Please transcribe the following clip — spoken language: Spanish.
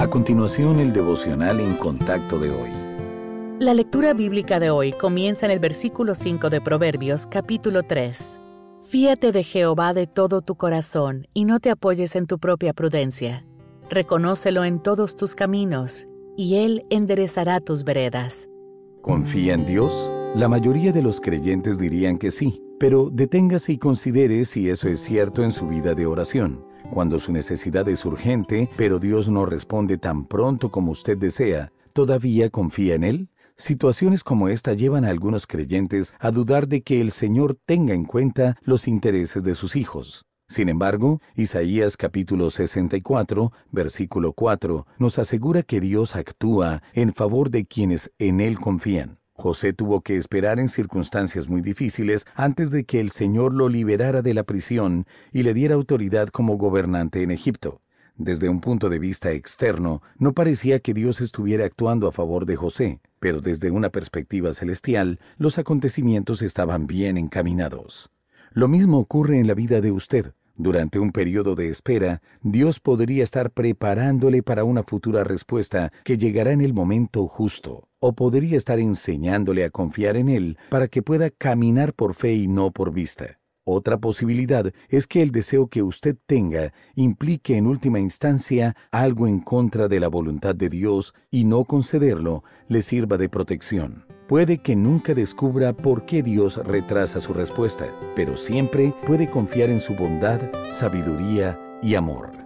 A continuación, el devocional en contacto de hoy. La lectura bíblica de hoy comienza en el versículo 5 de Proverbios, capítulo 3. Fíate de Jehová de todo tu corazón y no te apoyes en tu propia prudencia. Reconócelo en todos tus caminos, y Él enderezará tus veredas. ¿Confía en Dios? La mayoría de los creyentes dirían que sí, pero deténgase y considere si eso es cierto en su vida de oración. Cuando su necesidad es urgente, pero Dios no responde tan pronto como usted desea, ¿todavía confía en Él? Situaciones como esta llevan a algunos creyentes a dudar de que el Señor tenga en cuenta los intereses de sus hijos. Sin embargo, Isaías capítulo 64, versículo 4, nos asegura que Dios actúa en favor de quienes en Él confían. José tuvo que esperar en circunstancias muy difíciles antes de que el Señor lo liberara de la prisión y le diera autoridad como gobernante en Egipto. Desde un punto de vista externo, no parecía que Dios estuviera actuando a favor de José, pero desde una perspectiva celestial, los acontecimientos estaban bien encaminados. Lo mismo ocurre en la vida de usted. Durante un periodo de espera, Dios podría estar preparándole para una futura respuesta que llegará en el momento justo o podría estar enseñándole a confiar en Él para que pueda caminar por fe y no por vista. Otra posibilidad es que el deseo que usted tenga implique en última instancia algo en contra de la voluntad de Dios y no concederlo le sirva de protección. Puede que nunca descubra por qué Dios retrasa su respuesta, pero siempre puede confiar en su bondad, sabiduría y amor.